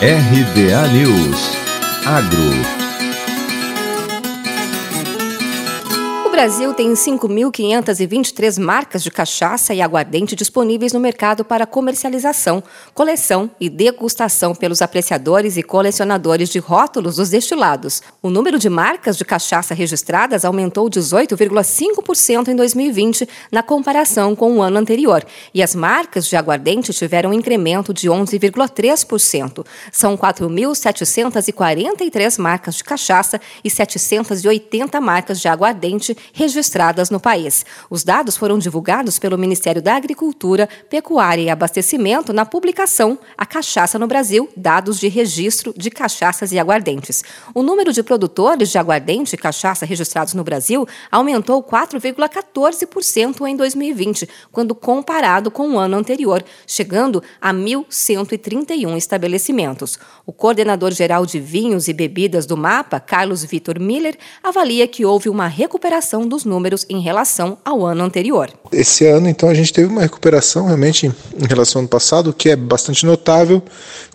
RBA News. Agro Brasil tem 5.523 marcas de cachaça e aguardente disponíveis no mercado para comercialização, coleção e degustação pelos apreciadores e colecionadores de rótulos dos destilados. O número de marcas de cachaça registradas aumentou 18,5% em 2020 na comparação com o ano anterior, e as marcas de aguardente tiveram um incremento de 11,3%. São 4.743 marcas de cachaça e 780 marcas de aguardente registradas no país. Os dados foram divulgados pelo Ministério da Agricultura, Pecuária e Abastecimento na publicação A Cachaça no Brasil, dados de registro de cachaças e aguardentes. O número de produtores de aguardente e cachaça registrados no Brasil aumentou 4,14% em 2020, quando comparado com o ano anterior, chegando a 1.131 estabelecimentos. O coordenador geral de vinhos e bebidas do MAPA, Carlos Vitor Miller, avalia que houve uma recuperação dos números em relação ao ano anterior. Esse ano, então, a gente teve uma recuperação realmente em relação ao ano passado, que é bastante notável,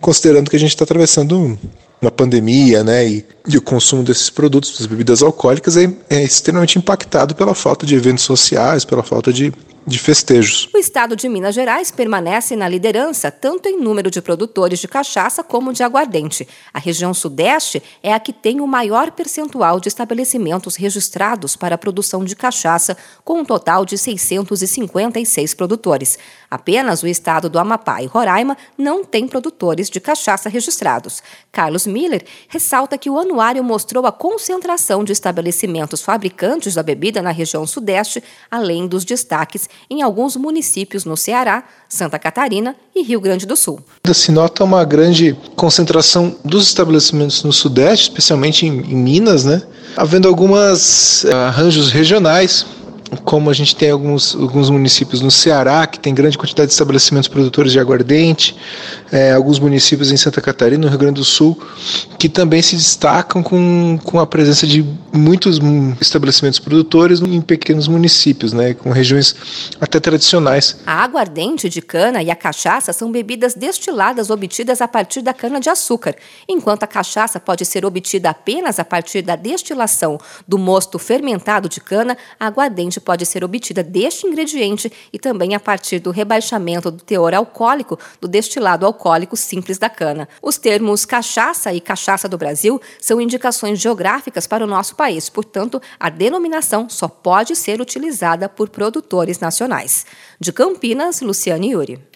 considerando que a gente está atravessando uma pandemia, né, e, e, o consumo desses produtos, das bebidas alcoólicas, é, é extremamente impactado pela falta de eventos sociais, pela falta de de festejos. O estado de Minas Gerais permanece na liderança tanto em número de produtores de cachaça como de aguardente. A região Sudeste é a que tem o maior percentual de estabelecimentos registrados para a produção de cachaça, com um total de 656 produtores. Apenas o estado do Amapá e Roraima não têm produtores de cachaça registrados. Carlos Miller ressalta que o anuário mostrou a concentração de estabelecimentos fabricantes da bebida na região Sudeste, além dos destaques em alguns municípios no Ceará, Santa Catarina e Rio Grande do Sul. Se nota uma grande concentração dos estabelecimentos no Sudeste, especialmente em, em Minas, né? havendo alguns eh, arranjos regionais como a gente tem alguns, alguns municípios no Ceará que tem grande quantidade de estabelecimentos produtores de aguardente, é, alguns municípios em Santa Catarina, no Rio Grande do Sul, que também se destacam com, com a presença de muitos estabelecimentos produtores em pequenos municípios, né, com regiões até tradicionais. A aguardente de cana e a cachaça são bebidas destiladas obtidas a partir da cana de açúcar, enquanto a cachaça pode ser obtida apenas a partir da destilação do mosto fermentado de cana, a aguardente pode ser obtida deste ingrediente e também a partir do rebaixamento do teor alcoólico do destilado alcoólico simples da cana. Os termos cachaça e cachaça do Brasil são indicações geográficas para o nosso país, portanto, a denominação só pode ser utilizada por produtores nacionais. De Campinas, Luciane Yuri.